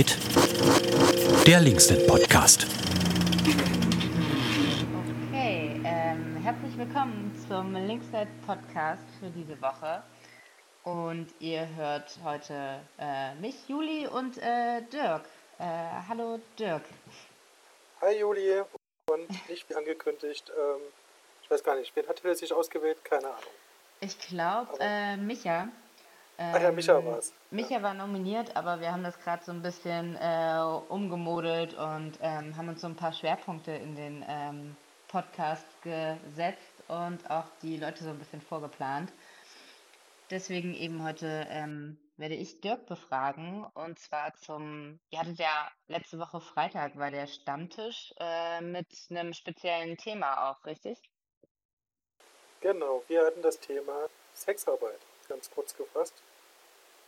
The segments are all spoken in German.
geht der Linksnet Podcast. Okay, ähm, herzlich willkommen zum Linksnet Podcast für diese Woche. Und ihr hört heute äh, mich, Juli und äh, Dirk. Äh, hallo Dirk. Hi Juli und nicht wie angekündigt. Ähm, ich weiß gar nicht, wen hat er sich ausgewählt? Keine Ahnung. Ich glaube, äh, Micha. Ähm, Ach ja, Micha war es. Micha war nominiert, aber wir haben das gerade so ein bisschen äh, umgemodelt und ähm, haben uns so ein paar Schwerpunkte in den ähm, Podcast gesetzt und auch die Leute so ein bisschen vorgeplant. Deswegen eben heute ähm, werde ich Dirk befragen und zwar zum, ihr hattet ja letzte Woche Freitag war der Stammtisch äh, mit einem speziellen Thema auch, richtig? Genau, wir hatten das Thema Sexarbeit, ganz kurz gefasst.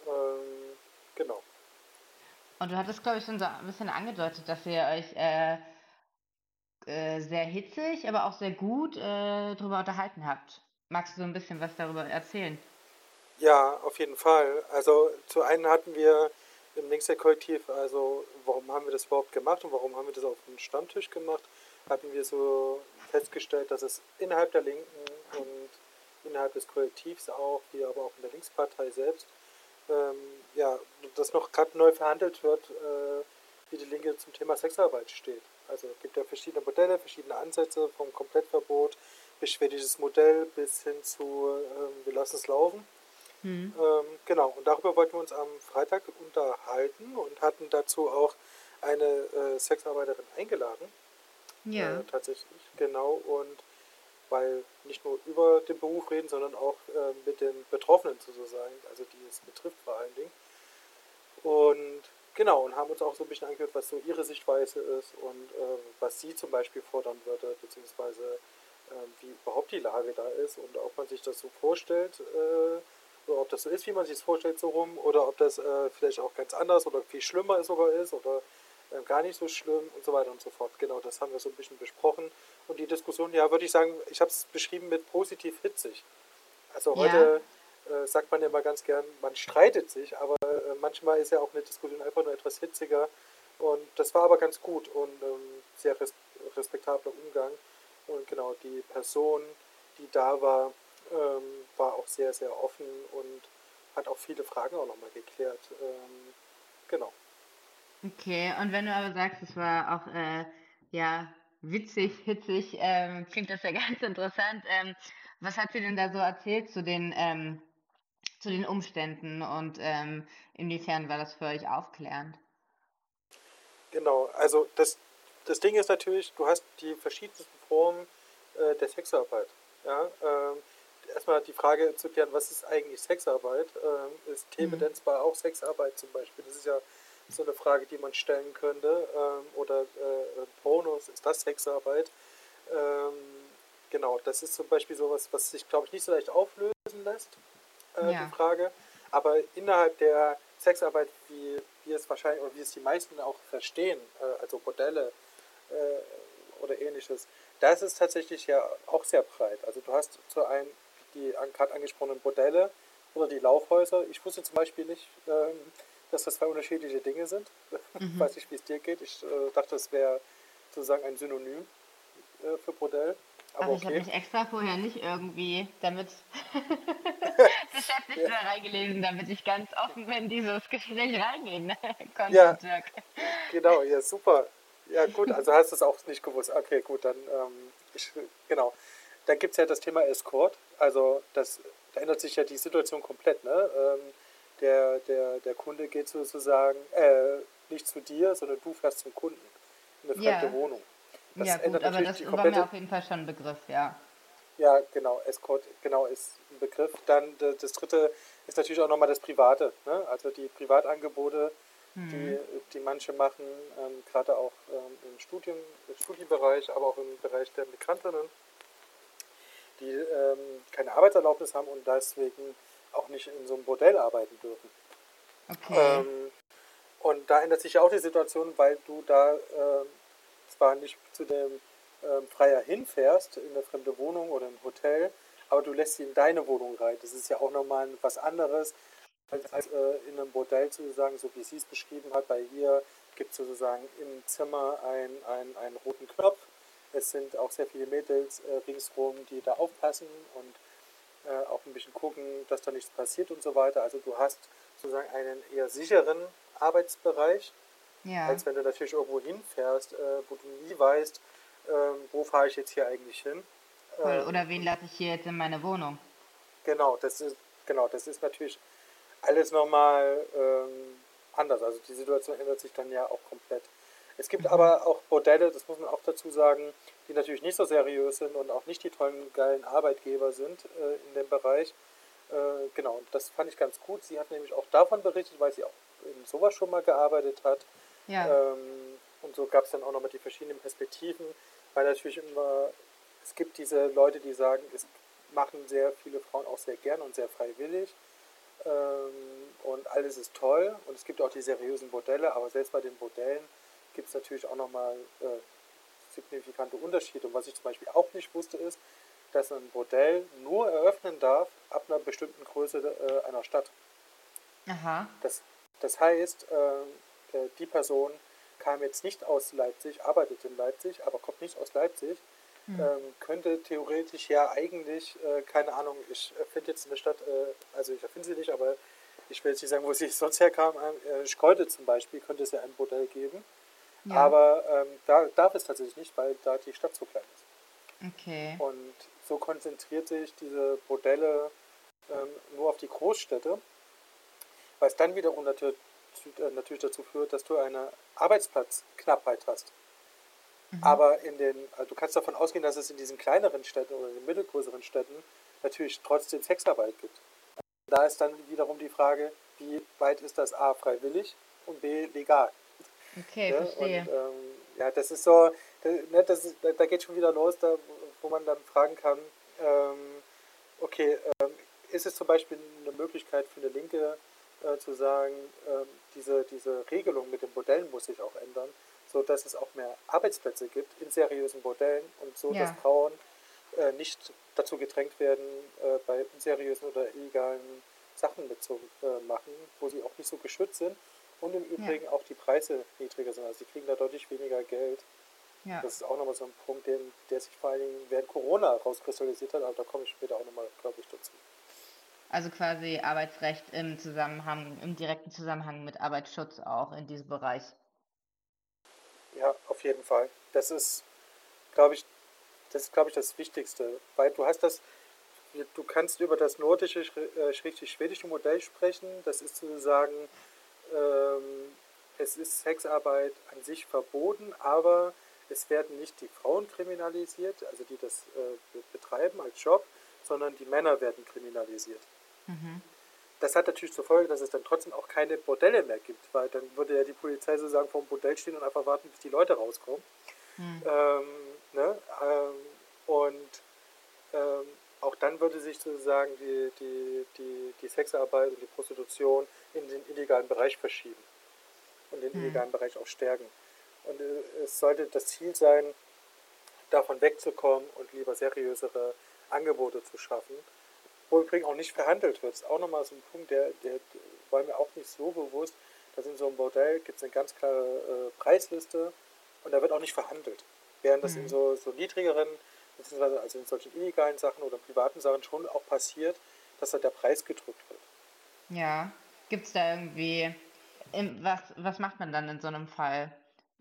Ähm, genau. Und du hattest, glaube ich, schon so ein bisschen angedeutet, dass ihr euch äh, äh, sehr hitzig, aber auch sehr gut äh, darüber unterhalten habt. Magst du so ein bisschen was darüber erzählen? Ja, auf jeden Fall. Also zu einen hatten wir im Linkser-Kollektiv, also warum haben wir das überhaupt gemacht und warum haben wir das auf dem Stammtisch gemacht, hatten wir so festgestellt, dass es innerhalb der Linken und innerhalb des Kollektivs auch, wie aber auch in der Linkspartei selbst, ähm, ja, dass noch gerade neu verhandelt wird, äh, wie die Linke zum Thema Sexarbeit steht. Also es gibt ja verschiedene Modelle, verschiedene Ansätze vom Komplettverbot bis schwedisches Modell bis hin zu äh, wir lassen es laufen. Mhm. Ähm, genau, und darüber wollten wir uns am Freitag unterhalten und hatten dazu auch eine äh, Sexarbeiterin eingeladen. Ja. Äh, tatsächlich, genau. Und weil nicht nur über den Beruf reden, sondern auch äh, mit den Betroffenen sozusagen, also die es betrifft vor allen Dingen. Und genau, und haben uns auch so ein bisschen angehört, was so ihre Sichtweise ist und äh, was sie zum Beispiel fordern würde, beziehungsweise ähm, wie überhaupt die Lage da ist und ob man sich das so vorstellt, äh, oder ob das so ist, wie man sich das vorstellt, so rum, oder ob das äh, vielleicht auch ganz anders oder viel schlimmer sogar ist oder äh, gar nicht so schlimm und so weiter und so fort. Genau, das haben wir so ein bisschen besprochen. Und die Diskussion, ja, würde ich sagen, ich habe es beschrieben mit positiv hitzig. Also heute ja. äh, sagt man ja immer ganz gern, man streitet sich, aber äh, manchmal ist ja auch eine Diskussion einfach nur etwas hitziger. Und das war aber ganz gut und ähm, sehr res respektabler Umgang. Und genau, die Person, die da war, ähm, war auch sehr, sehr offen und hat auch viele Fragen auch nochmal geklärt. Ähm, genau. Okay, und wenn du aber sagst, es war auch äh, ja witzig, hitzig, ähm, klingt das ja ganz interessant. Ähm, was hat sie denn da so erzählt zu den ähm, zu den Umständen und ähm, inwiefern war das für euch aufklärend? Genau, also das, das Ding ist natürlich, du hast die verschiedensten Formen äh, der Sexarbeit. Ja? Ähm, erstmal die Frage zu klären, was ist eigentlich Sexarbeit? Ähm, ist Themendenz mhm. auch Sexarbeit zum Beispiel? Das ist ja so eine Frage, die man stellen könnte. Ähm, oder äh, Pornos, ist das Sexarbeit? Ähm, genau, das ist zum Beispiel sowas, was sich, glaube ich, nicht so leicht auflösen lässt, äh, ja. die Frage. Aber innerhalb der Sexarbeit, wie wir es wahrscheinlich, oder wie es die meisten auch verstehen, äh, also Modelle äh, oder ähnliches, das ist tatsächlich ja auch sehr breit. Also du hast zu einem die gerade angesprochenen Modelle oder die Laufhäuser. Ich wusste zum Beispiel nicht, ähm, dass das zwei unterschiedliche Dinge sind. Mhm. weiß nicht, wie es dir geht. Ich äh, dachte, das wäre sozusagen ein Synonym äh, für Bordell. Aber, Aber ich okay. habe mich extra vorher nicht irgendwie damit beschäftigt ja. reingelesen, damit ich ganz offen in dieses Gespräch reingehen konnte, ja. Genau, ja, super. Ja, gut, also hast du es auch nicht gewusst. Okay, gut, dann, ähm, ich, genau. Dann gibt es ja das Thema Escort. Also, das, da ändert sich ja die Situation komplett. Ne? Ähm, der, der, der Kunde geht sozusagen äh, nicht zu dir, sondern du fährst zum Kunden in eine fremde ja. Wohnung. Das ja, gut, aber das war mir auf jeden Fall schon ein Begriff, ja. Ja, genau, Escort, genau, ist ein Begriff. Dann das dritte ist natürlich auch nochmal das Private, ne? also die Privatangebote, mhm. die, die manche machen, ähm, gerade auch ähm, im, Studium, im Studienbereich, aber auch im Bereich der Migrantinnen, die ähm, keine Arbeitserlaubnis haben und deswegen auch nicht in so einem Bordell arbeiten dürfen. Okay. Ähm, und da ändert sich ja auch die Situation, weil du da äh, zwar nicht zu dem äh, Freier hinfährst, in eine fremde Wohnung oder ein Hotel, aber du lässt sie in deine Wohnung rein. Das ist ja auch nochmal was anderes, als, als äh, in einem Bordell sozusagen, so wie sie es beschrieben hat, bei ihr gibt es sozusagen im Zimmer ein, ein, einen roten Knopf. Es sind auch sehr viele Mädels äh, ringsherum, die da aufpassen und äh, auch ein bisschen gucken, dass da nichts passiert und so weiter. Also du hast sozusagen einen eher sicheren Arbeitsbereich, ja. als wenn du natürlich irgendwo hinfährst, äh, wo du nie weißt, ähm, wo fahre ich jetzt hier eigentlich hin. Ähm, Oder wen lasse ich hier jetzt in meine Wohnung? Genau, das ist, genau, das ist natürlich alles nochmal ähm, anders. Also die Situation ändert sich dann ja auch komplett. Es gibt aber auch Bordelle, das muss man auch dazu sagen, die natürlich nicht so seriös sind und auch nicht die tollen, geilen Arbeitgeber sind äh, in dem Bereich. Äh, genau, und das fand ich ganz gut. Sie hat nämlich auch davon berichtet, weil sie auch in sowas schon mal gearbeitet hat. Ja. Ähm, und so gab es dann auch nochmal die verschiedenen Perspektiven, weil natürlich immer, es gibt diese Leute, die sagen, es machen sehr viele Frauen auch sehr gern und sehr freiwillig. Ähm, und alles ist toll. Und es gibt auch die seriösen Bordelle, aber selbst bei den Bordellen gibt es natürlich auch nochmal äh, signifikante Unterschiede. Und was ich zum Beispiel auch nicht wusste, ist, dass ein Bordell nur eröffnen darf ab einer bestimmten Größe äh, einer Stadt. Aha. Das, das heißt, äh, äh die Person kam jetzt nicht aus Leipzig, arbeitet in Leipzig, aber kommt nicht aus Leipzig, hm. ähm, könnte theoretisch ja eigentlich, äh, keine Ahnung, ich finde jetzt eine Stadt, äh, also ich erfinde sie nicht, aber ich will jetzt nicht sagen, wo sie sonst herkam, äh, Schkeute zum Beispiel, könnte es ja ein Bordell geben. Ja. Aber ähm, da darf es tatsächlich nicht, weil da die Stadt so klein ist. Okay. Und so konzentriert sich diese Bordelle ähm, nur auf die Großstädte, was dann wiederum natürlich, äh, natürlich dazu führt, dass du eine Arbeitsplatzknappheit hast. Mhm. Aber in den, also du kannst davon ausgehen, dass es in diesen kleineren Städten oder in den mittelgrößeren Städten natürlich trotzdem Sexarbeit gibt. Da ist dann wiederum die Frage, wie weit ist das A freiwillig und B legal? Okay, ja, verstehe. Und, ähm, ja, das ist so, ne, das ist, da geht schon wieder los, da, wo man dann fragen kann, ähm, okay, ähm, ist es zum Beispiel eine Möglichkeit für eine Linke äh, zu sagen, ähm, diese, diese Regelung mit den Modellen muss sich auch ändern, so dass es auch mehr Arbeitsplätze gibt in seriösen Modellen und so, ja. dass Frauen äh, nicht dazu gedrängt werden, äh, bei unseriösen oder illegalen Sachen mitzumachen, wo sie auch nicht so geschützt sind und im Übrigen ja. auch die Preise niedriger sind. Also sie kriegen da deutlich weniger Geld. Ja. Das ist auch nochmal so ein Punkt, den, der sich vor allen Dingen während Corona rauskristallisiert hat, aber da komme ich später auch nochmal, glaube ich, dazu. Also quasi Arbeitsrecht im Zusammenhang, im direkten Zusammenhang mit Arbeitsschutz auch in diesem Bereich. Ja, auf jeden Fall. Das ist, glaube ich, das ist, glaube ich, das Wichtigste. Weil du hast das, du kannst über das nordische, äh, schwedische Modell sprechen. Das ist sozusagen, es ist Sexarbeit an sich verboten, aber es werden nicht die Frauen kriminalisiert, also die das äh, betreiben als Job, sondern die Männer werden kriminalisiert. Mhm. Das hat natürlich zur Folge, dass es dann trotzdem auch keine Bordelle mehr gibt, weil dann würde ja die Polizei sozusagen vor dem Bordell stehen und einfach warten, bis die Leute rauskommen. Mhm. Ähm, ne? ähm, und ähm, auch dann würde sich sozusagen die, die, die, die Sexarbeit und die Prostitution in den illegalen Bereich verschieben und den mhm. illegalen Bereich auch stärken. Und äh, es sollte das Ziel sein, davon wegzukommen und lieber seriösere Angebote zu schaffen, wo übrigens auch nicht verhandelt wird. Das ist auch nochmal so ein Punkt, der, der, war mir auch nicht so bewusst, dass in so einem Bordell gibt es eine ganz klare äh, Preisliste und da wird auch nicht verhandelt. Während das mhm. in so, so niedrigeren, beziehungsweise also in solchen illegalen Sachen oder privaten Sachen schon auch passiert, dass da der Preis gedrückt wird. Ja, gibt es da irgendwie, was, was macht man dann in so einem Fall?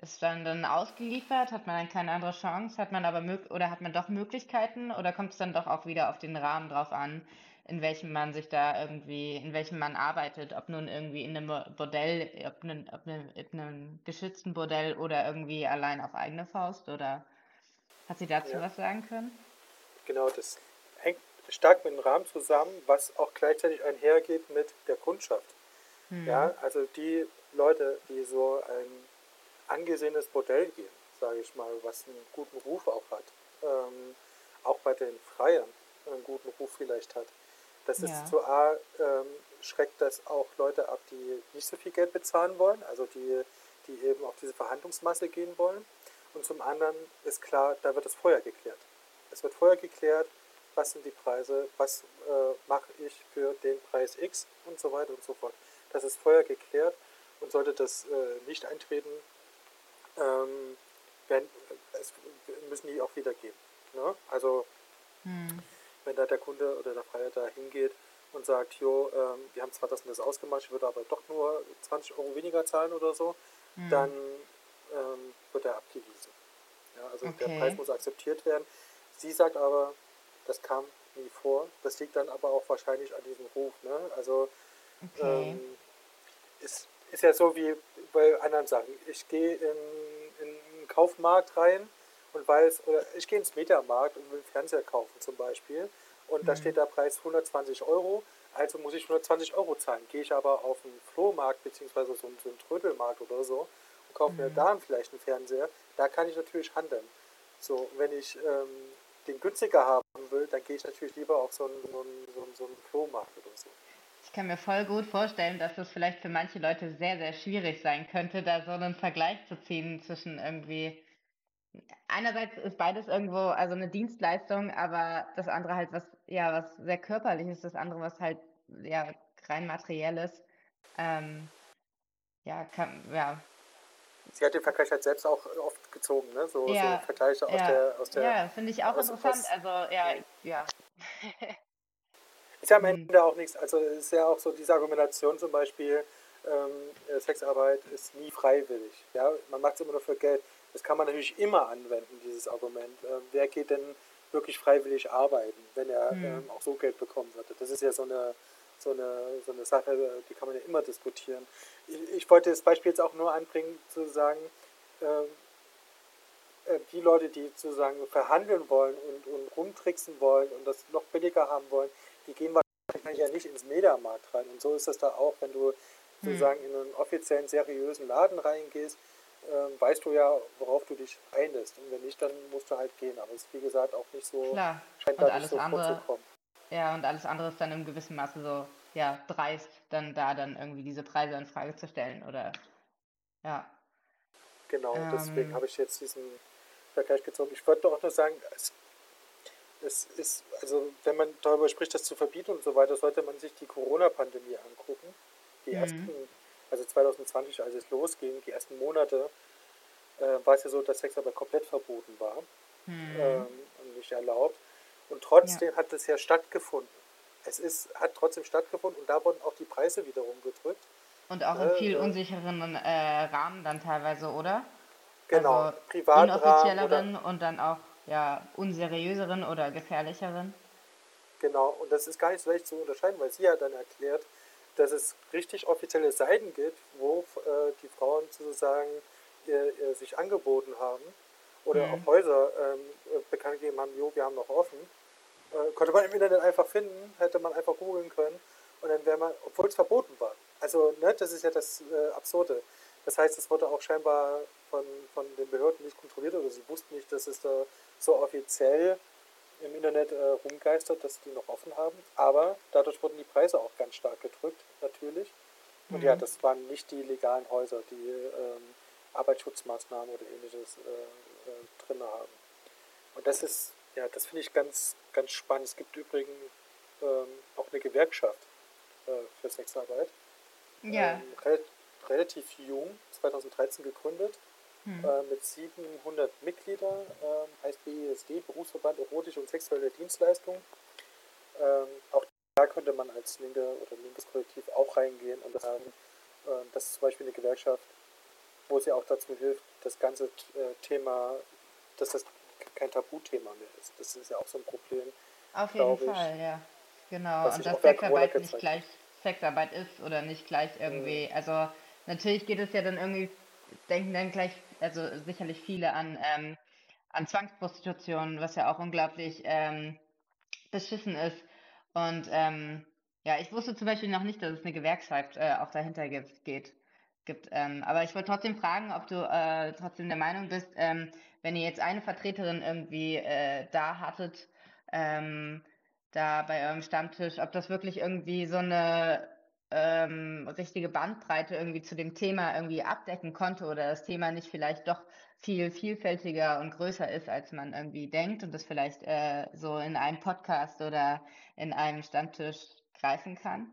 Ist dann dann ausgeliefert? Hat man dann keine andere Chance? Hat man aber oder hat man doch Möglichkeiten? Oder kommt es dann doch auch wieder auf den Rahmen drauf an, in welchem man sich da irgendwie, in welchem man arbeitet, ob nun irgendwie in einem Bordell, ob, in, ob in einem geschützten Bordell oder irgendwie allein auf eigene Faust? Oder hat sie dazu ja. was sagen können? Genau, das hängt stark mit dem Rahmen zusammen, was auch gleichzeitig einhergeht mit der Kundschaft. Hm. Ja, also die Leute, die so ein angesehenes Modell gehen, sage ich mal, was einen guten Ruf auch hat. Ähm, auch bei den Freiern einen guten Ruf vielleicht hat. Das ja. ist zu A, ähm, schreckt das auch Leute ab, die nicht so viel Geld bezahlen wollen, also die, die eben auf diese Verhandlungsmasse gehen wollen. Und zum anderen ist klar, da wird es vorher geklärt. Es wird vorher geklärt, was sind die Preise, was äh, mache ich für den Preis X und so weiter und so fort. Das ist vorher geklärt und sollte das äh, nicht eintreten, ähm, werden, es müssen die auch wieder gehen. Ne? Also hm. wenn da der Kunde oder der Freier da hingeht und sagt, jo, ähm, wir haben zwar das und das ausgemacht, ich würde aber doch nur 20 Euro weniger zahlen oder so, hm. dann ähm, wird er abgewiesen. Ja, also okay. der Preis muss akzeptiert werden. Sie sagt aber, das kam nie vor. Das liegt dann aber auch wahrscheinlich an diesem Ruf. Ne? Also okay. ähm, ist, ist ja so wie bei anderen Sachen. Ich gehe in, in einen Kaufmarkt rein und weiß, oder ich gehe ins Mediamarkt und will einen Fernseher kaufen zum Beispiel und mhm. da steht der Preis 120 Euro, also muss ich 120 Euro zahlen. Gehe ich aber auf einen Flohmarkt beziehungsweise so so einen Trödelmarkt oder so kaufe mhm. mir da vielleicht einen Fernseher, da kann ich natürlich handeln. So, wenn ich ähm, den günstiger haben will, dann gehe ich natürlich lieber auf so einen, so einen, so einen, so einen Flohmarkt oder so. Ich kann mir voll gut vorstellen, dass es vielleicht für manche Leute sehr, sehr schwierig sein könnte, da so einen Vergleich zu ziehen zwischen irgendwie. Einerseits ist beides irgendwo also eine Dienstleistung, aber das andere halt was, ja, was sehr körperliches, das andere was halt, ja, rein materielles. Ähm, ja, kann, ja, Sie hat den Vergleich halt selbst auch oft gezogen, ne? So, ja, so Vergleiche aus der. Aus der ja, finde ich auch interessant. Aus, also, ja, ja. ist ja am hm. Ende auch nichts. Also, es ist ja auch so diese Argumentation zum Beispiel, ähm, Sexarbeit ist nie freiwillig. Ja? Man macht es immer nur für Geld. Das kann man natürlich immer anwenden, dieses Argument. Ähm, wer geht denn wirklich freiwillig arbeiten, wenn er hm. ähm, auch so Geld bekommen würde? Das ist ja so eine so eine, so eine Sache, die kann man ja immer diskutieren. Ich, ich wollte das Beispiel jetzt auch nur anbringen, zu sagen, ähm, äh, die Leute, die sozusagen verhandeln wollen und, und rumtricksen wollen und das noch billiger haben wollen, die gehen wahrscheinlich ja nicht ins Mediamarkt rein. Und so ist das da auch, wenn du sozusagen hm. in einen offiziellen, seriösen Laden reingehst, äh, weißt du ja, worauf du dich einlässt. Und wenn nicht, dann musst du halt gehen. Aber es ist wie gesagt auch nicht so, Klar. scheint und da nicht so andere, vorzukommen. Ja, und alles andere ist dann im gewissen Maße so, ja, dreist, dann da dann irgendwie diese Preise in Frage zu stellen oder, ja. Genau, ähm, deswegen habe ich jetzt diesen Vergleich gezogen. Ich wollte auch nur sagen, es, es ist, also wenn man darüber spricht, das zu verbieten und so weiter, sollte man sich die Corona-Pandemie angucken. Die mhm. ersten, also 2020, als es losging, die ersten Monate, äh, war es ja so, dass Sex aber komplett verboten war mhm. ähm, und nicht erlaubt. Und trotzdem ja. hat es ja stattgefunden. Es ist, hat trotzdem stattgefunden und da wurden auch die Preise wiederum gedrückt. Und auch in äh, viel unsicheren äh, Rahmen dann teilweise, oder? Genau, also Privatrahmen. und dann auch ja, unseriöseren oder gefährlicheren. Genau, und das ist gar nicht so leicht zu unterscheiden, weil sie ja dann erklärt, dass es richtig offizielle Seiten gibt, wo äh, die Frauen sozusagen äh, sich angeboten haben oder mhm. auch Häuser ähm, äh, bekannt gegeben haben, jo, wir haben noch offen. Äh, konnte man im Internet einfach finden, hätte man einfach googeln können und dann wäre man, obwohl es verboten war. Also, ne, das ist ja das äh, Absurde. Das heißt, es wurde auch scheinbar von, von den Behörden nicht kontrolliert oder sie wussten nicht, dass es da so offiziell im Internet äh, rumgeistert, dass die noch offen haben. Aber dadurch wurden die Preise auch ganz stark gedrückt, natürlich. Und mhm. ja, das waren nicht die legalen Häuser, die ähm, Arbeitsschutzmaßnahmen oder ähnliches äh, äh, drin haben. Und das ist ja, das finde ich ganz, ganz spannend. Es gibt übrigens ähm, auch eine Gewerkschaft äh, für Sexarbeit. Ja. Ähm, re relativ jung, 2013 gegründet, hm. äh, mit 700 Mitgliedern, äh, heißt BESD, Berufsverband Erotische und Sexuelle Dienstleistungen. Ähm, auch da könnte man als linke oder linkes Kollektiv auch reingehen und sagen, äh, das ist zum Beispiel eine Gewerkschaft, wo sie auch dazu hilft, das ganze äh, Thema, dass das kein Tabuthema mehr ist. Das ist ja auch so ein Problem. Auf jeden Fall, ich, ja. Genau. Und dass Sexarbeit nicht gleich Sexarbeit ist oder nicht gleich irgendwie. Mhm. Also natürlich geht es ja dann irgendwie, denken dann gleich, also sicherlich viele an, ähm, an Zwangsprostitution, was ja auch unglaublich ähm, beschissen ist. Und ähm, ja, ich wusste zum Beispiel noch nicht, dass es eine Gewerkschaft äh, auch dahinter gibt. Geht, gibt. Ähm, aber ich wollte trotzdem fragen, ob du äh, trotzdem der Meinung bist, ähm, wenn ihr jetzt eine Vertreterin irgendwie äh, da hattet, ähm, da bei eurem Stammtisch, ob das wirklich irgendwie so eine ähm, richtige Bandbreite irgendwie zu dem Thema irgendwie abdecken konnte oder das Thema nicht vielleicht doch viel vielfältiger und größer ist, als man irgendwie denkt und das vielleicht äh, so in einem Podcast oder in einem Stammtisch greifen kann,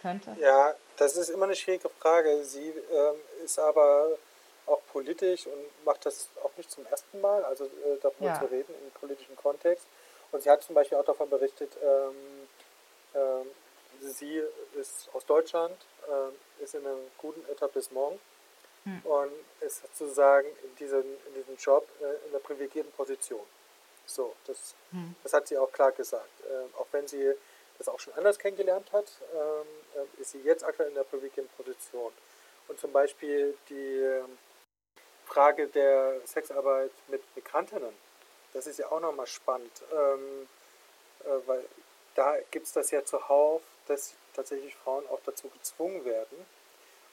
könnte? Ja, das ist immer eine schwierige Frage. Sie ähm, ist aber auch politisch und macht das auch nicht zum ersten Mal, also äh, darüber Ja. zu reden im politischen Kontext. Und sie hat zum Beispiel auch davon berichtet, ähm, ähm, sie ist aus Deutschland, ähm, ist in einem guten Etablissement Hm. und ist sozusagen in diesem, in diesem Job äh, in einer privilegierten Position. So, das, Hm. das hat sie auch klar gesagt. Ähm, auch wenn sie das auch schon anders kennengelernt hat, ähm, äh, ist sie jetzt aktuell in der privilegierten Position. Und zum Beispiel die ähm, Frage der Sexarbeit mit Migrantinnen, das ist ja auch nochmal spannend, ähm, äh, weil da gibt es das ja zuhauf, dass tatsächlich Frauen auch dazu gezwungen werden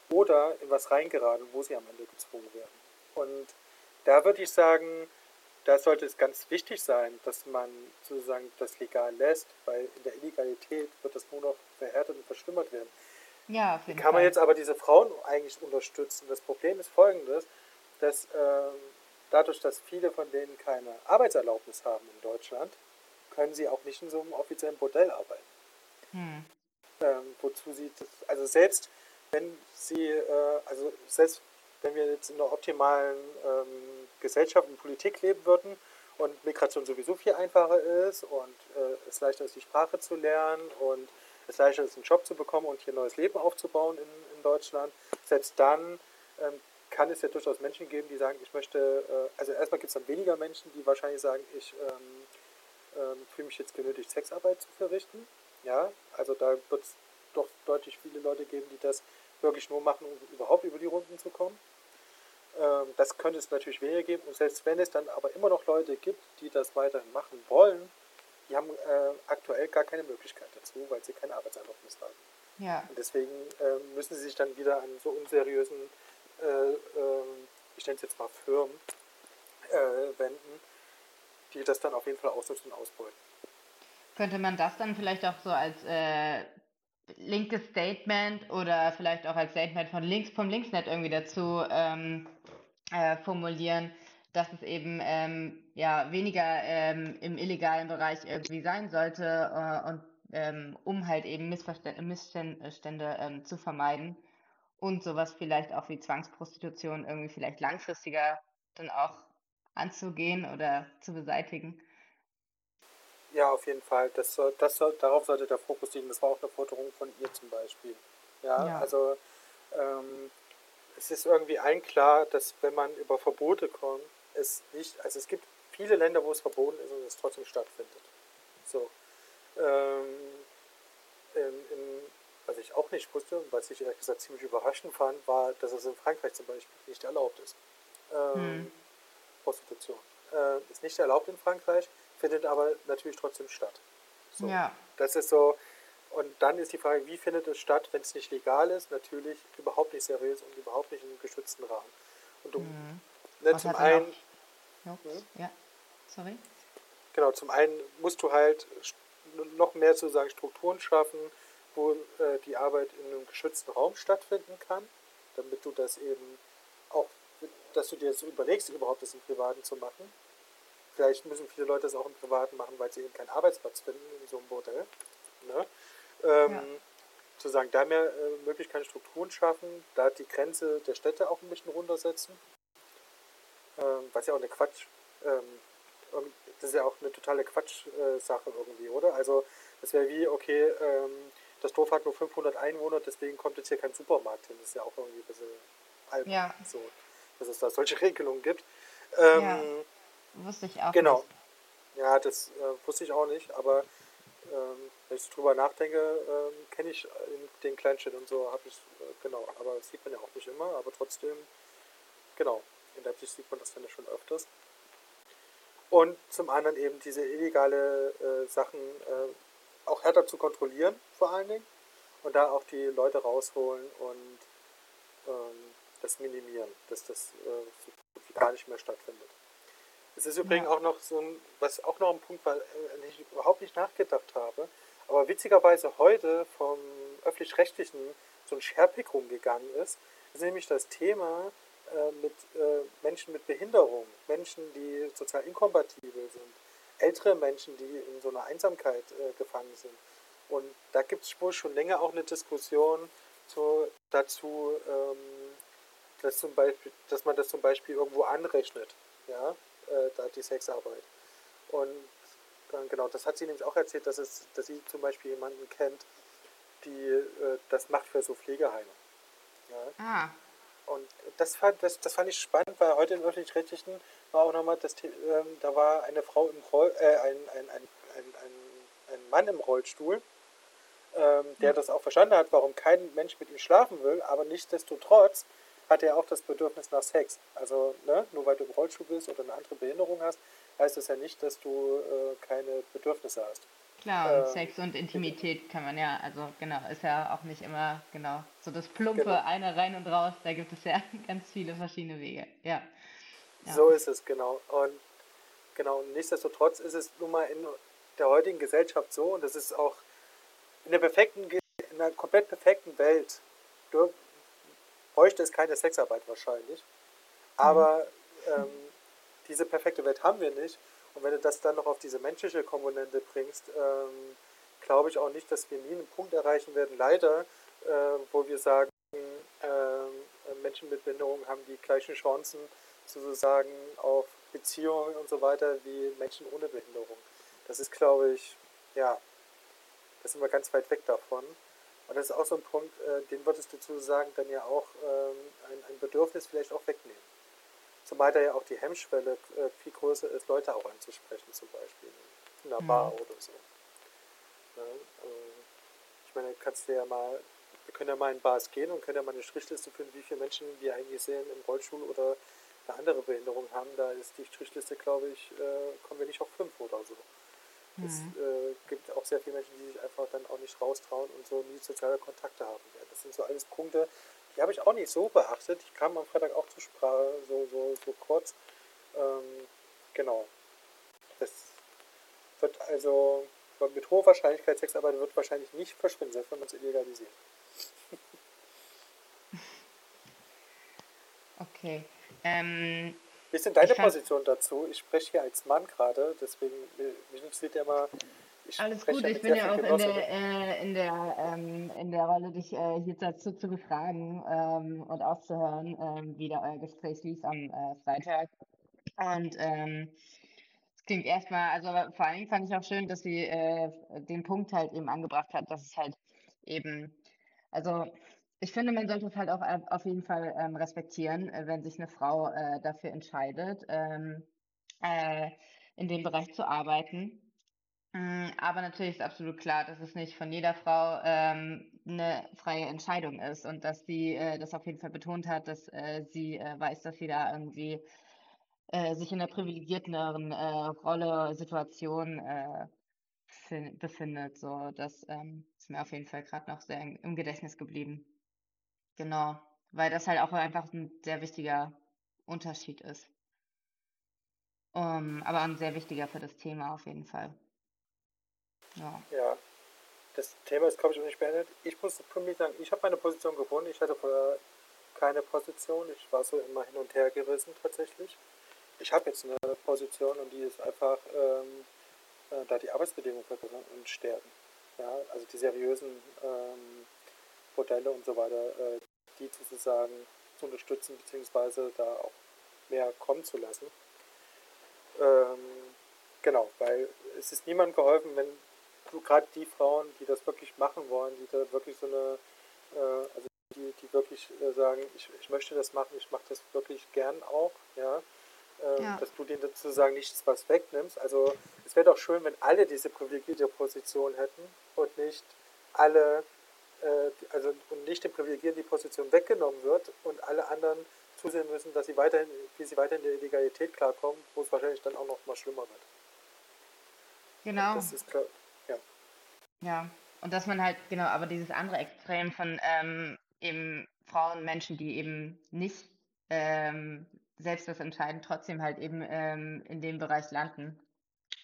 oder in was reingeraten, wo sie am Ende gezwungen werden. Und da würde ich sagen, da sollte es ganz wichtig sein, dass man sozusagen das legal lässt, weil in der Illegalität wird das nur noch verhärtet und verschlimmert werden. Ja, Wie kann man Fall. jetzt aber diese Frauen eigentlich unterstützen? Das Problem ist folgendes, dass ähm, dadurch, dass viele von denen keine Arbeitserlaubnis haben in Deutschland, können sie auch nicht in so einem offiziellen Bordell arbeiten. Hm. Ähm, wozu sie, das, also selbst wenn sie, äh, also selbst wenn wir jetzt in einer optimalen ähm, Gesellschaft und Politik leben würden und Migration sowieso viel einfacher ist und äh, es leichter ist, die Sprache zu lernen und es leichter ist, einen Job zu bekommen und hier ein neues Leben aufzubauen in, in Deutschland, selbst dann ähm, kann es ja durchaus Menschen geben, die sagen, ich möchte, äh, also erstmal gibt es dann weniger Menschen, die wahrscheinlich sagen, ich ähm, ähm, fühle mich jetzt genötigt, Sexarbeit zu verrichten. Ja, also da wird es doch deutlich viele Leute geben, die das wirklich nur machen, um überhaupt über die Runden zu kommen. Ähm, das könnte es natürlich weniger geben. Und selbst wenn es dann aber immer noch Leute gibt, die das weiterhin machen wollen, die haben äh, aktuell gar keine Möglichkeit dazu, weil sie keine Arbeitserlaubnis haben. Ja, Und deswegen ähm, müssen sie sich dann wieder an so unseriösen, äh, ich nenne es jetzt mal Firmen, äh, wenden, die das dann auf jeden Fall ausnutzen und ausbeuten. könnte man das dann vielleicht auch so als äh, linkes Statement oder vielleicht auch als Statement von links vom Linksnet irgendwie dazu ähm, äh, formulieren, dass es eben ähm, ja weniger ähm, im illegalen Bereich irgendwie sein sollte äh, und ähm, um halt eben Missverstä- Missstände ähm, zu vermeiden und sowas vielleicht auch wie Zwangsprostitution irgendwie vielleicht langfristiger dann auch anzugehen oder zu beseitigen. Ja, auf jeden Fall. Das soll, das soll, darauf sollte der Fokus liegen. Das war auch eine Forderung von ihr zum Beispiel. Ja, Ja. also ähm, es ist irgendwie allen klar, dass wenn man über Verbote kommt, es nicht, also es gibt viele Länder, wo es verboten ist und es trotzdem stattfindet. So. Ähm, ich auch nicht wusste und was ich ehrlich gesagt ziemlich überraschend fand, war, dass es in Frankreich zum Beispiel nicht erlaubt ist. Ähm, Hm. Prostitution. Äh, ist nicht erlaubt in Frankreich, findet aber natürlich trotzdem statt. So. Ja, Das ist so. Und dann ist die Frage, wie findet es statt, wenn es nicht legal ist? Natürlich überhaupt nicht seriös und überhaupt nicht in einem geschützten Rahmen. Und du, Mhm. ne, zum einen, Ups, Hm? ja, sorry. genau, zum einen musst du halt noch mehr sozusagen Strukturen schaffen, wo äh, die Arbeit in einem geschützten Raum stattfinden kann, damit du das eben auch, dass du dir so überlegst, überhaupt das im Privaten zu machen. Vielleicht müssen viele Leute das auch im Privaten machen, weil sie eben keinen Arbeitsplatz finden in so einem Bordell. Ne? Ähm, Ja. Zu sagen, da mehr äh, Möglichkeiten, Strukturen schaffen, da die Grenze der Städte auch ein bisschen runtersetzen. Ähm, was ja auch eine Quatsch, ähm, das ist ja auch eine totale Quatsch-Sache irgendwie, oder? Also das wäre wie, okay, ähm, das Dorf hat nur 500 Einwohner, deswegen kommt jetzt hier kein Supermarkt hin. Das ist ja auch irgendwie ein bisschen albern, Ja. so, dass es da solche Regelungen gibt. Ähm, Ja. Wusste ich auch Genau. nicht. Ja, das äh, wusste ich auch nicht, aber ähm, wenn ich so drüber nachdenke, ähm, kenne ich in den Kleinstädten und so, habe ich, äh, genau, aber das sieht man ja auch nicht immer, aber trotzdem, genau, in Leipzig sieht man das dann ja schon öfters. Und zum anderen eben diese illegale äh, Sachen äh, auch härter zu kontrollieren, vor allen Dingen, und da auch die Leute rausholen und ähm, das minimieren, dass das äh, gar nicht mehr stattfindet. Es ist übrigens Ja. auch noch so ein, was auch noch ein Punkt war, äh, an den ich überhaupt nicht nachgedacht habe, aber witzigerweise heute vom öffentlich-rechtlichen so ein Scherpik rumgegangen ist. Ist nämlich das Thema äh, mit äh, Menschen mit Behinderung, Menschen, die sozial inkompatibel sind, ältere Menschen, die in so einer Einsamkeit äh, gefangen sind. Und da gibt es wohl schon länger auch eine Diskussion so dazu, ähm, dass, zum Beispiel, dass man das zum Beispiel irgendwo anrechnet, ja, äh, da die Sexarbeit. Und äh, genau, das hat sie nämlich auch erzählt, dass, es, dass sie zum Beispiel jemanden kennt, die äh, das macht für so Pflegeheime. Ja. Ah. Und das fand, das, das fand ich spannend, weil heute im öffentlich-rechtlichen war auch nochmal das ähm, da war eine Frau im Roll, äh, ein, ein, ein, ein, ein, ein Mann im Rollstuhl, ähm, der das auch verstanden hat, warum kein Mensch mit ihm schlafen will, aber nichtsdestotrotz hat er auch das Bedürfnis nach Sex. Also ne, nur weil du im Rollstuhl bist oder eine andere Behinderung hast, heißt das ja nicht, dass du äh, keine Bedürfnisse hast. Klar, und ähm, Sex und Intimität kann man ja, also genau, ist ja auch nicht immer genau so das plumpe genau. eine rein und raus, da gibt es ja ganz viele verschiedene Wege. Ja. ja. So ist es, genau. Und genau, und nichtsdestotrotz ist es nun mal in der heutigen Gesellschaft so, und das ist auch in der perfekten, in einer komplett perfekten Welt du, bräuchte es keine Sexarbeit wahrscheinlich. Aber mhm. ähm, diese perfekte Welt haben wir nicht. Und wenn du das dann noch auf diese menschliche Komponente bringst, ähm, glaube ich auch nicht, dass wir nie einen Punkt erreichen werden, leider, äh, wo wir sagen, äh, Menschen mit Behinderung haben die gleichen Chancen sozusagen auf Beziehungen und so weiter wie Menschen ohne Behinderung. Das ist, glaube ich, ja, da sind wir ganz weit weg davon. Und das ist auch so ein Punkt, äh, den würdest du sozusagen dann ja auch ähm, ein, ein, Bedürfnis vielleicht auch wegnehmen. Zumal da ja auch die Hemmschwelle äh, viel größer ist, Leute auch anzusprechen, zum Beispiel in einer mhm. Bar oder so. Ja, also ich meine, kannst du ja mal, wir können ja mal in Bars gehen und können ja mal eine Strichliste finden, wie viele Menschen wir eigentlich sehen im Rollstuhl oder eine andere Behinderung haben. Da ist die Strichliste, glaube ich, äh, kommen wir nicht auf fünf oder so. Es mhm. äh, gibt auch sehr viele Menschen, die sich einfach dann auch nicht raustrauen und so nie soziale Kontakte haben werden. Das sind so alles Punkte, die habe ich auch nicht so beachtet. Ich kam am Freitag auch zur Sprache, so, so, so kurz. Ähm, genau. Das wird also mit hoher Wahrscheinlichkeit Sexarbeit wird wahrscheinlich nicht verschwinden, selbst wenn man es illegalisiert. Okay. Ähm, wie ist denn deine Position dazu? Ich spreche hier als Mann gerade, deswegen mich interessiert ja mal. Ich Alles gut, ich bin ja auch in der, äh, in, der, ähm, in der Rolle, dich äh, hier dazu zu befragen ähm, und auszuhören, ähm, wie da euer Gespräch lief am äh, Freitag. Und ähm, es klingt erstmal, also vor allen Dingen fand ich auch schön, dass sie äh, den Punkt halt eben angebracht hat, dass es halt eben, also ich finde, man sollte es halt auch äh, auf jeden Fall ähm, respektieren, äh, wenn sich eine Frau äh, dafür entscheidet, ähm, äh, in dem Bereich zu arbeiten. Mm, aber natürlich ist absolut klar, dass es nicht von jeder Frau ähm, eine freie Entscheidung ist und dass sie äh, das auf jeden Fall betont hat, dass äh, sie weiß, dass sie da irgendwie sich in einer privilegierteren Rolle, Situation befindet. So, das ähm, ist mir auf jeden Fall gerade noch sehr im Gedächtnis geblieben. Genau, weil das halt auch einfach ein sehr wichtiger Unterschied ist. Um, aber ein sehr wichtiger für das Thema auf jeden Fall. Ja. ja. Das Thema ist, glaube ich, noch nicht beendet. Ich muss für mich sagen, ich habe meine Position gefunden. Ich hatte vorher keine Position. Ich war so immer hin und her gerissen tatsächlich. Ich habe jetzt eine Position und die ist einfach, ähm, äh, da die Arbeitsbedingungen verbessern und stärken. Ja, also die seriösen ähm, Modelle und so weiter, äh, die sozusagen zu unterstützen, beziehungsweise da auch mehr kommen zu lassen. Ähm, genau, weil es ist niemandem geholfen, wenn du gerade die Frauen, die das wirklich machen wollen, die da wirklich so eine, äh, also die, die wirklich äh, sagen, ich, ich möchte das machen, ich mache das wirklich gern auch, ja, ähm, ja. dass du denen sozusagen nichts was wegnimmst. Also es wäre doch schön, wenn alle diese privilegierte Position hätten und nicht alle also und nicht den Privilegierten die Position weggenommen wird und alle anderen zusehen müssen, dass sie weiterhin, wie sie weiterhin in der Illegalität klarkommen, wo es wahrscheinlich dann auch noch mal schlimmer wird. Genau. Das ist klar, ja. Ja, und dass man halt, genau, aber dieses andere Extrem von ähm, eben Frauen, Menschen, die eben nicht ähm, selbst das entscheiden, trotzdem halt eben ähm, in dem Bereich landen.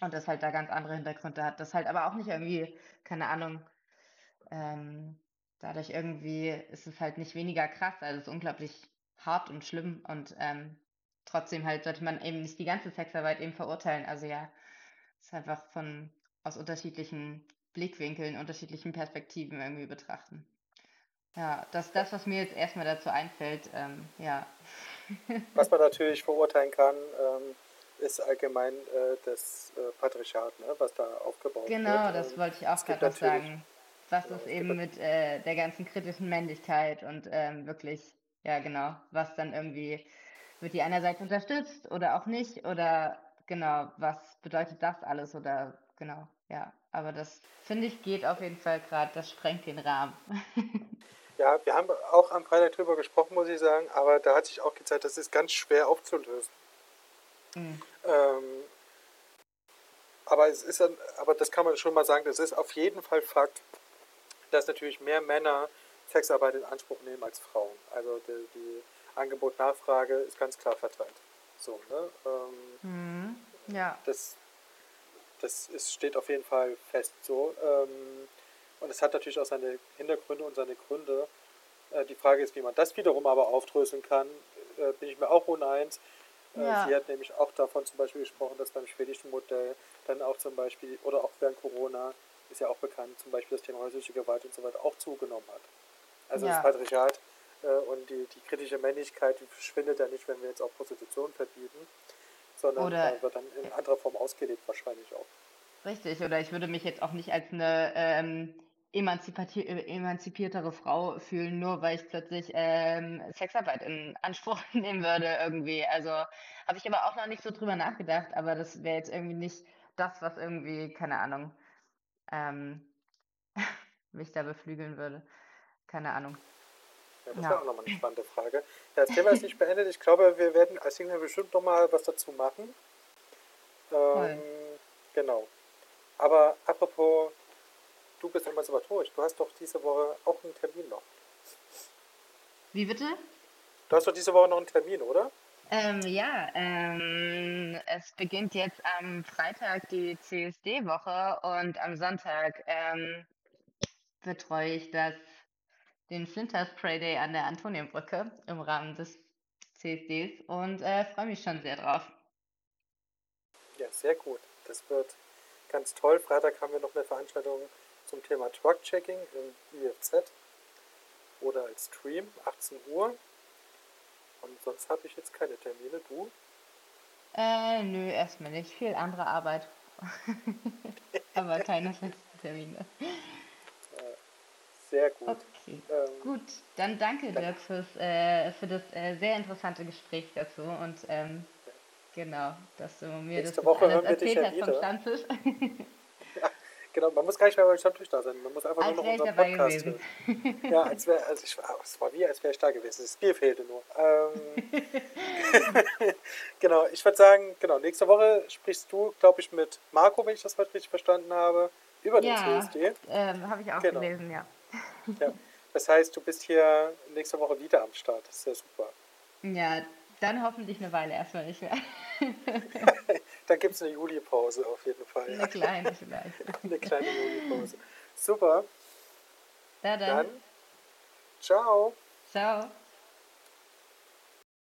Und das halt da ganz andere Hintergründe hat. Das halt aber auch nicht irgendwie, keine Ahnung, ähm, dadurch irgendwie ist es halt nicht weniger krass, also es ist unglaublich hart und schlimm und ähm, trotzdem halt sollte man eben nicht die ganze Sexarbeit eben verurteilen. Also ja, es ist einfach von aus unterschiedlichen Blickwinkeln, unterschiedlichen Perspektiven irgendwie betrachten. Ja, das das, was mir jetzt erstmal dazu einfällt. Ähm, ja. Was man natürlich verurteilen kann, ähm, ist allgemein äh, das äh, Patriarchat, ne, was da aufgebaut genau, wird. Genau, das wollte ich auch gerade noch sagen. Was ist eben mit äh, der ganzen kritischen Männlichkeit und ähm, wirklich, ja genau, was dann irgendwie wird die einerseits unterstützt oder auch nicht oder genau, was bedeutet das alles oder genau, ja. Aber das finde ich geht auf jeden Fall gerade, das sprengt den Rahmen. ja, wir haben auch am Freitag drüber gesprochen, muss ich sagen, aber da hat sich auch gezeigt, das ist ganz schwer aufzulösen. Mhm. Ähm, aber es ist aber das kann man schon mal sagen, das ist auf jeden Fall Fakt, dass natürlich mehr Männer Sexarbeit in Anspruch nehmen als Frauen. Also die, die Angebot-Nachfrage ist ganz klar verteilt. So, ne? Ähm, mhm. Ja. Das, das ist, steht auf jeden Fall fest so. Ähm, und es hat natürlich auch seine Hintergründe und seine Gründe. Äh, die Frage ist, wie man das wiederum aber aufdröseln kann, äh, bin ich mir auch uneins. Äh, ja. Sie hat nämlich auch davon zum Beispiel gesprochen, dass beim schwedischen Modell dann auch zum Beispiel, oder auch während Corona, ist ja auch bekannt, zum Beispiel das Thema häusliche Gewalt und so weiter auch zugenommen hat. Also ja. das Patriarchat äh, und die, die kritische Männlichkeit, die verschwindet ja nicht, wenn wir jetzt auch Prostitution verbieten, sondern oder, wird dann in anderer Form ausgelebt wahrscheinlich auch. Richtig, oder ich würde mich jetzt auch nicht als eine ähm, emanzipiertere Frau fühlen, nur weil ich plötzlich ähm, Sexarbeit in Anspruch nehmen würde irgendwie. Also habe ich aber auch noch nicht so drüber nachgedacht, aber das wäre jetzt irgendwie nicht das, was irgendwie, keine Ahnung, ähm, mich da beflügeln würde. Keine Ahnung. Ja, das ja. wäre auch nochmal eine spannende Frage. Ja, das Thema ist nicht beendet. Ich glaube, wir werden als Signal bestimmt nochmal was dazu machen. Ähm, genau. Aber apropos, du bist emanzipatorisch. Du hast doch diese Woche auch einen Termin noch. Wie bitte? Du hast doch diese Woche noch einen Termin, oder? Ähm, ja, ähm, es beginnt jetzt am Freitag die CSD-Woche und am Sonntag ähm, betreue ich das, den Flinters Spray Day an der Antonienbrücke im Rahmen des CSDs und äh, freue mich schon sehr drauf. Ja, sehr gut. Das wird ganz toll. Freitag haben wir noch eine Veranstaltung zum Thema Truck-Checking im IFZ oder als Stream, 18 Uhr. Und sonst habe ich jetzt keine Termine. Du? Äh, nö, erstmal nicht. Viel andere Arbeit. Aber keine festen Termine. Sehr gut. Okay. Ähm, gut, dann danke danke. Dirk fürs, äh, für das äh, sehr interessante Gespräch dazu und ähm, genau, dass du mir Nächste das Woche dich ja wieder. vom Stammtisch. genau, man muss gar nicht mehr beim Stammtisch da sein, man muss einfach als nur noch unseren Podcast hören. ja, als wäre, also ich, es war wie, als wäre ich da gewesen, das Bier fehlte nur. Ähm, genau, ich würde sagen, genau, nächste Woche sprichst du, glaube ich, mit Marco, wenn ich das heute richtig verstanden habe, über den ja, CSD. Ähm, habe ich auch genau. gelesen, ja. Ja, das heißt, du bist hier nächste Woche wieder am Start. Das ist ja super. Ja, dann hoffentlich eine Weile erstmal nicht mehr. Dann gibt es eine Juli-Pause auf jeden Fall. Eine kleine vielleicht. eine kleine Juli-Pause. Super. Ja, dann. dann. Ciao. Ciao.